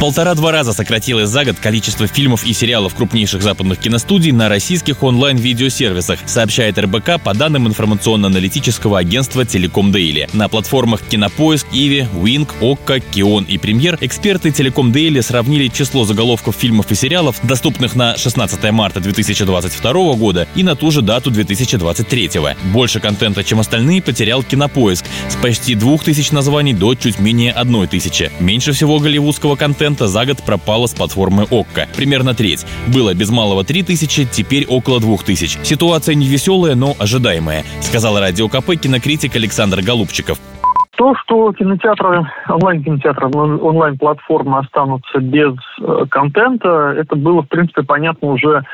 Полтора-два раза сократилось за год количество фильмов и сериалов крупнейших западных киностудий на российских онлайн-видеосервисах, сообщает РБК по данным информационно-аналитического агентства Телеком Дейли. На платформах Кинопоиск, Иви, Wink, Окко, Кион и Премьер эксперты Телеком Дейли сравнили число заголовков фильмов и сериалов, доступных на 16 марта 2022 года и на ту же дату 2023. Больше контента, чем остальные, потерял Кинопоиск с почти 2000 названий до чуть менее 1000. Меньше всего голливудского контента контента за год пропало с платформы ОККО. Примерно треть. Было без малого 3000, теперь около 2000. Ситуация не веселая, но ожидаемая, сказал радио КП кинокритик Александр Голубчиков. То, что кинотеатры, онлайн-кинотеатры, онлайн-платформы останутся без э, контента, это было, в принципе, понятно уже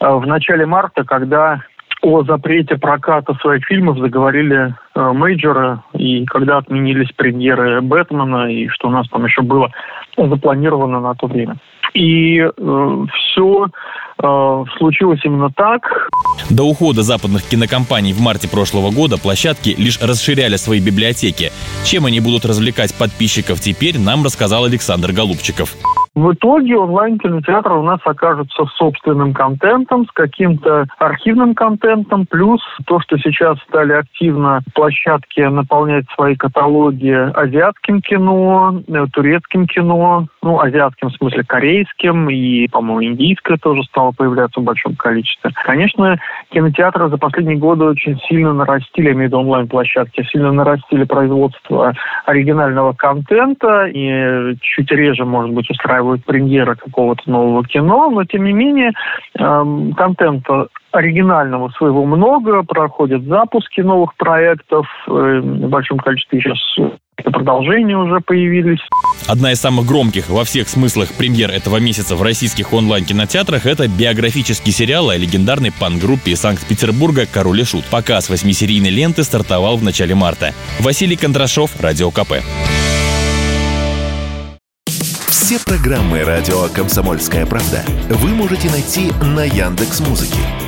э, в начале марта, когда о запрете проката своих фильмов заговорили э, мейджоры, и когда отменились премьеры Бэтмена, и что у нас там еще было запланировано на то время. И э, все э, случилось именно так. До ухода западных кинокомпаний в марте прошлого года площадки лишь расширяли свои библиотеки. Чем они будут развлекать подписчиков теперь, нам рассказал Александр Голубчиков. В итоге онлайн-кинотеатры у нас окажутся с собственным контентом, с каким-то архивным контентом, плюс то, что сейчас стали активно площадки наполнять свои каталоги азиатским кино, э, турецким кино, ну, азиатским в смысле корейским и, по-моему, индийское тоже стало появляться в большом количестве. Конечно, кинотеатры за последние годы очень сильно нарастили, я имею в виду онлайн-площадки, сильно нарастили производство оригинального контента и чуть реже, может быть, устраивают премьеры какого-то нового кино, но, тем не менее, эм, контента оригинального своего много, проходят запуски новых проектов, э, в большом количестве сейчас продолжения уже появились. Одна из самых громких во всех смыслах премьер этого месяца в российских онлайн-кинотеатрах – это биографический сериал о легендарной пан-группе из Санкт-Петербурга «Король и Шут». Показ восьмисерийной ленты стартовал в начале марта. Василий Кондрашов, Радио КП. Все программы радио Комсомольская правда вы можете найти на Яндекс Музыке.